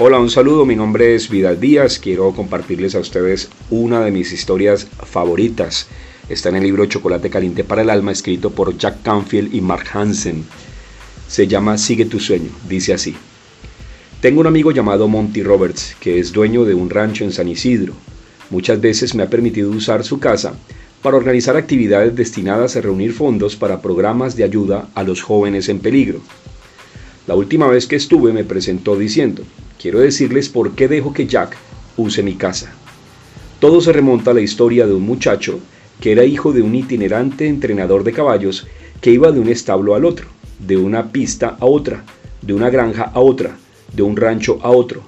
Hola, un saludo, mi nombre es Vidal Díaz, quiero compartirles a ustedes una de mis historias favoritas. Está en el libro Chocolate Caliente para el Alma, escrito por Jack Canfield y Mark Hansen. Se llama Sigue tu sueño, dice así. Tengo un amigo llamado Monty Roberts, que es dueño de un rancho en San Isidro. Muchas veces me ha permitido usar su casa para organizar actividades destinadas a reunir fondos para programas de ayuda a los jóvenes en peligro. La última vez que estuve me presentó diciendo, quiero decirles por qué dejo que Jack use mi casa. Todo se remonta a la historia de un muchacho que era hijo de un itinerante entrenador de caballos que iba de un establo al otro, de una pista a otra, de una granja a otra, de un rancho a otro,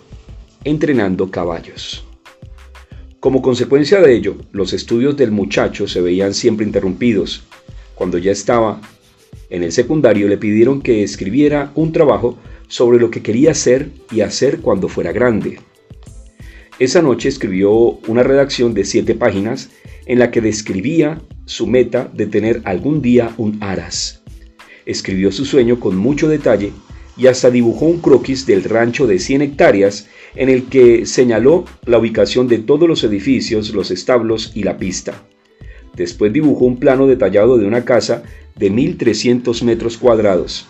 entrenando caballos. Como consecuencia de ello, los estudios del muchacho se veían siempre interrumpidos. Cuando ya estaba en el secundario le pidieron que escribiera un trabajo sobre lo que quería ser y hacer cuando fuera grande. Esa noche escribió una redacción de siete páginas en la que describía su meta de tener algún día un aras. Escribió su sueño con mucho detalle y hasta dibujó un croquis del rancho de 100 hectáreas en el que señaló la ubicación de todos los edificios, los establos y la pista. Después dibujó un plano detallado de una casa de 1.300 metros cuadrados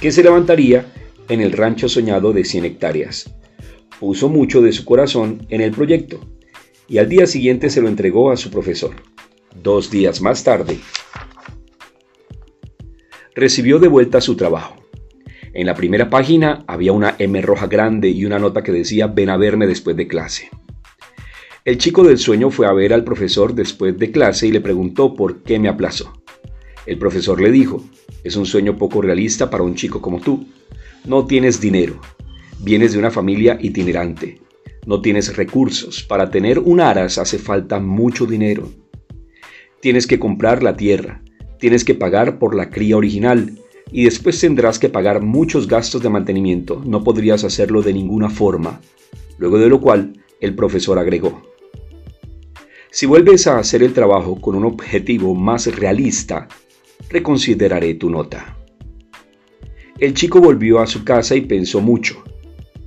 que se levantaría en el rancho soñado de 100 hectáreas. Puso mucho de su corazón en el proyecto y al día siguiente se lo entregó a su profesor. Dos días más tarde, recibió de vuelta su trabajo. En la primera página había una M roja grande y una nota que decía ven a verme después de clase. El chico del sueño fue a ver al profesor después de clase y le preguntó por qué me aplazó. El profesor le dijo, es un sueño poco realista para un chico como tú. No tienes dinero. Vienes de una familia itinerante. No tienes recursos. Para tener un aras hace falta mucho dinero. Tienes que comprar la tierra. Tienes que pagar por la cría original. Y después tendrás que pagar muchos gastos de mantenimiento. No podrías hacerlo de ninguna forma. Luego de lo cual, el profesor agregó. Si vuelves a hacer el trabajo con un objetivo más realista, reconsideraré tu nota. El chico volvió a su casa y pensó mucho.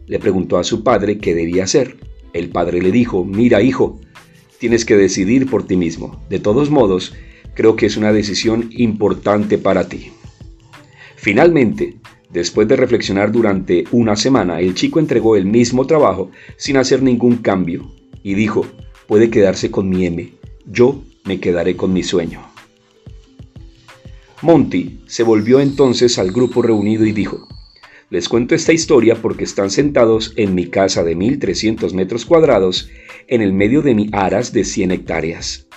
Le preguntó a su padre qué debía hacer. El padre le dijo, mira hijo, tienes que decidir por ti mismo. De todos modos, creo que es una decisión importante para ti. Finalmente, después de reflexionar durante una semana, el chico entregó el mismo trabajo sin hacer ningún cambio y dijo, puede quedarse con mi M, yo me quedaré con mi sueño. Monty se volvió entonces al grupo reunido y dijo, les cuento esta historia porque están sentados en mi casa de 1300 metros cuadrados en el medio de mi aras de 100 hectáreas.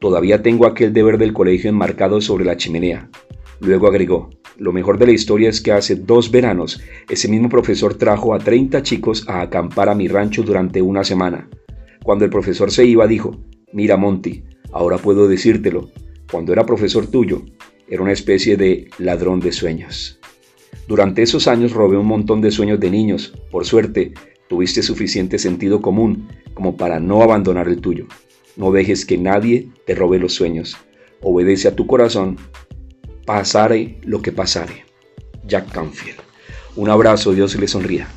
Todavía tengo aquel deber del colegio enmarcado sobre la chimenea. Luego agregó, lo mejor de la historia es que hace dos veranos ese mismo profesor trajo a 30 chicos a acampar a mi rancho durante una semana. Cuando el profesor se iba dijo, mira Monty, ahora puedo decírtelo, cuando era profesor tuyo, era una especie de ladrón de sueños. Durante esos años robé un montón de sueños de niños. Por suerte, tuviste suficiente sentido común como para no abandonar el tuyo. No dejes que nadie te robe los sueños. Obedece a tu corazón, pasare lo que pasare. Jack Canfield. Un abrazo, Dios le sonría.